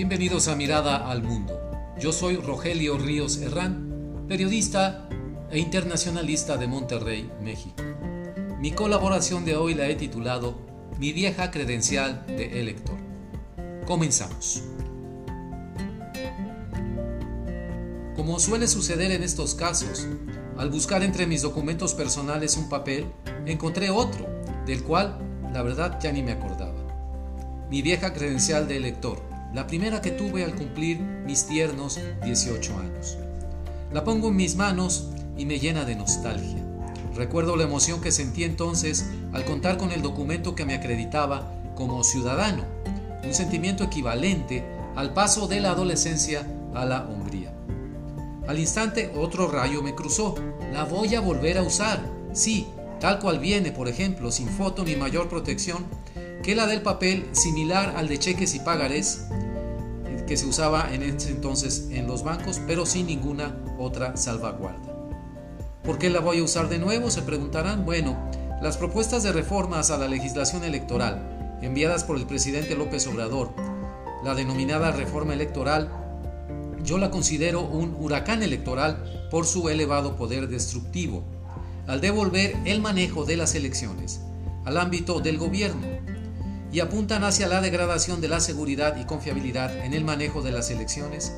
Bienvenidos a Mirada al Mundo. Yo soy Rogelio Ríos Herrán, periodista e internacionalista de Monterrey, México. Mi colaboración de hoy la he titulado Mi vieja credencial de elector. Comenzamos. Como suele suceder en estos casos, al buscar entre mis documentos personales un papel, encontré otro, del cual la verdad ya ni me acordaba. Mi vieja credencial de elector, la primera que tuve al cumplir mis tiernos 18 años. La pongo en mis manos y me llena de nostalgia. Recuerdo la emoción que sentí entonces al contar con el documento que me acreditaba como ciudadano, un sentimiento equivalente al paso de la adolescencia a la hombría. Al instante otro rayo me cruzó. La voy a volver a usar. Sí, tal cual viene, por ejemplo, sin foto ni mayor protección que la del papel, similar al de cheques y pagarés que se usaba en ese entonces en los bancos, pero sin ninguna otra salvaguarda. ¿Por qué la voy a usar de nuevo? Se preguntarán. Bueno, las propuestas de reformas a la legislación electoral enviadas por el presidente López Obrador, la denominada reforma electoral, yo la considero un huracán electoral por su elevado poder destructivo, al devolver el manejo de las elecciones al ámbito del gobierno y apuntan hacia la degradación de la seguridad y confiabilidad en el manejo de las elecciones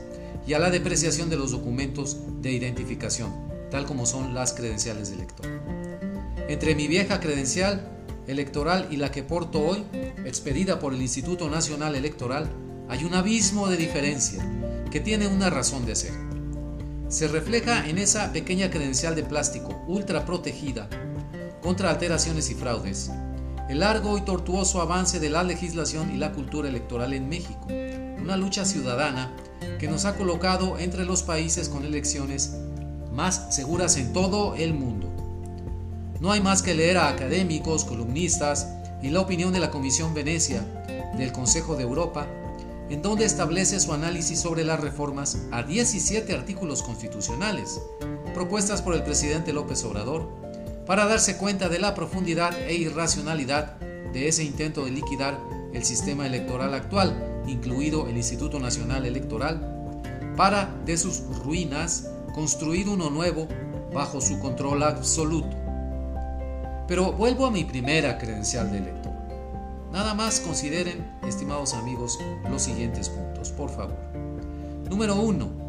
y a la depreciación de los documentos de identificación, tal como son las credenciales de elector. Entre mi vieja credencial electoral y la que porto hoy, expedida por el Instituto Nacional Electoral, hay un abismo de diferencia que tiene una razón de ser. Se refleja en esa pequeña credencial de plástico ultra protegida contra alteraciones y fraudes, el largo y tortuoso avance de la legislación y la cultura electoral en México, una lucha ciudadana que nos ha colocado entre los países con elecciones más seguras en todo el mundo. No hay más que leer a académicos, columnistas y la opinión de la Comisión Venecia del Consejo de Europa en donde establece su análisis sobre las reformas a 17 artículos constitucionales propuestas por el presidente López Obrador para darse cuenta de la profundidad e irracionalidad de ese intento de liquidar el sistema electoral actual, incluido el Instituto Nacional Electoral, para de sus ruinas construir uno nuevo bajo su control absoluto. Pero vuelvo a mi primera credencial de elector. Nada más consideren, estimados amigos, los siguientes puntos, por favor. Número 1.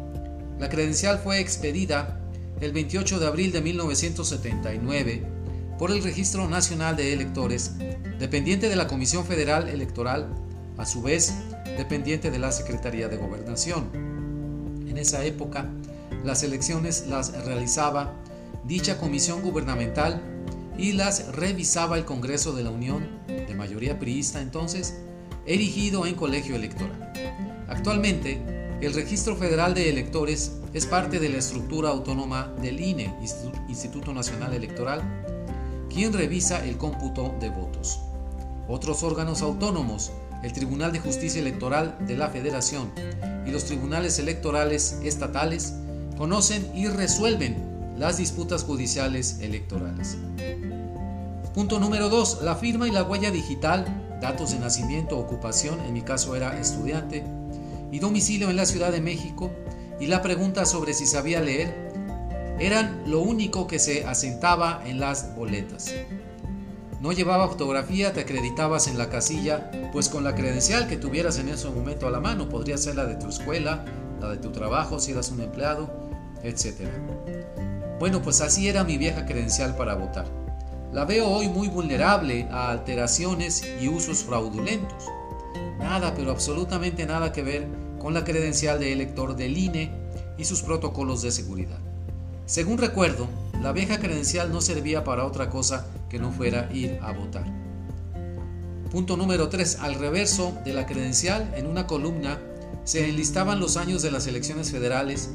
La credencial fue expedida el 28 de abril de 1979 por el Registro Nacional de Electores, dependiente de la Comisión Federal Electoral, a su vez dependiente de la Secretaría de Gobernación. En esa época, las elecciones las realizaba dicha comisión gubernamental y las revisaba el Congreso de la Unión, de mayoría priista entonces, erigido en colegio electoral. Actualmente, el Registro Federal de Electores es parte de la estructura autónoma del INE, Instituto Nacional Electoral, quien revisa el cómputo de votos. Otros órganos autónomos, el Tribunal de Justicia Electoral de la Federación y los tribunales electorales estatales, conocen y resuelven las disputas judiciales electorales. Punto número 2. La firma y la huella digital, datos de nacimiento, ocupación, en mi caso era estudiante, y domicilio en la Ciudad de México, y la pregunta sobre si sabía leer, eran lo único que se asentaba en las boletas. No llevaba fotografía, te acreditabas en la casilla, pues con la credencial que tuvieras en ese momento a la mano, podría ser la de tu escuela, la de tu trabajo, si eras un empleado, etc. Bueno, pues así era mi vieja credencial para votar. La veo hoy muy vulnerable a alteraciones y usos fraudulentos. Nada, pero absolutamente nada que ver con la credencial de elector del INE y sus protocolos de seguridad. Según recuerdo, la vieja credencial no servía para otra cosa que no fuera ir a votar. Punto número 3. Al reverso de la credencial, en una columna, se enlistaban los años de las elecciones federales,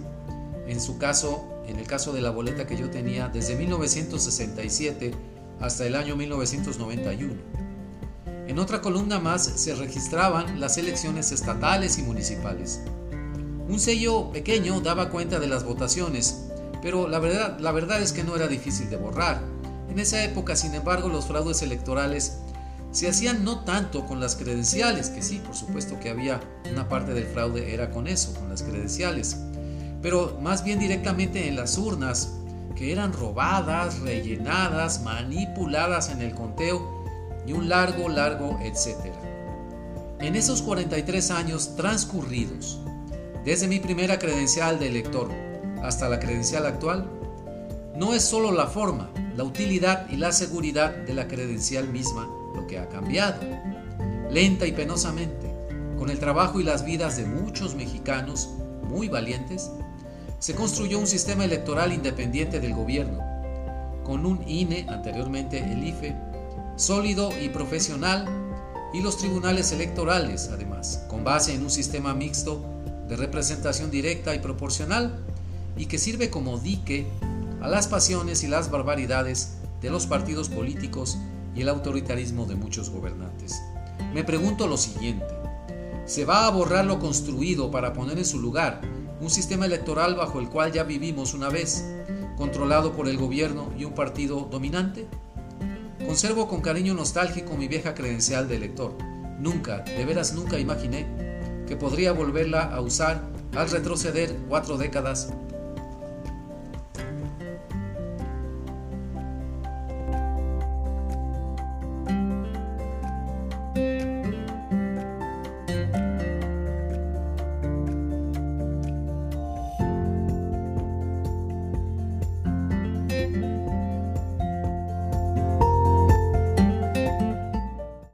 en su caso en el caso de la boleta que yo tenía, desde 1967 hasta el año 1991. En otra columna más se registraban las elecciones estatales y municipales. Un sello pequeño daba cuenta de las votaciones, pero la verdad, es que no era difícil de borrar. En esa época, sin embargo, los fraudes electorales se hacían no tanto con las credenciales, que sí, por supuesto que había una parte del fraude era con eso, con las credenciales, pero más bien directamente en las urnas, que eran robadas, rellenadas, manipuladas en el conteo y un largo, largo, etcétera. En esos 43 años transcurridos, desde mi primera credencial de elector hasta la credencial actual, no es solo la forma, la utilidad y la seguridad de la credencial misma lo que ha cambiado. Lenta y penosamente, con el trabajo y las vidas de muchos mexicanos muy valientes, se construyó un sistema electoral independiente del gobierno, con un INE, anteriormente el IFE, sólido y profesional, y los tribunales electorales, además, con base en un sistema mixto de representación directa y proporcional, y que sirve como dique a las pasiones y las barbaridades de los partidos políticos y el autoritarismo de muchos gobernantes. Me pregunto lo siguiente, ¿se va a borrar lo construido para poner en su lugar un sistema electoral bajo el cual ya vivimos una vez, controlado por el gobierno y un partido dominante? Conservo con cariño nostálgico mi vieja credencial de elector. Nunca, de veras nunca imaginé que podría volverla a usar al retroceder cuatro décadas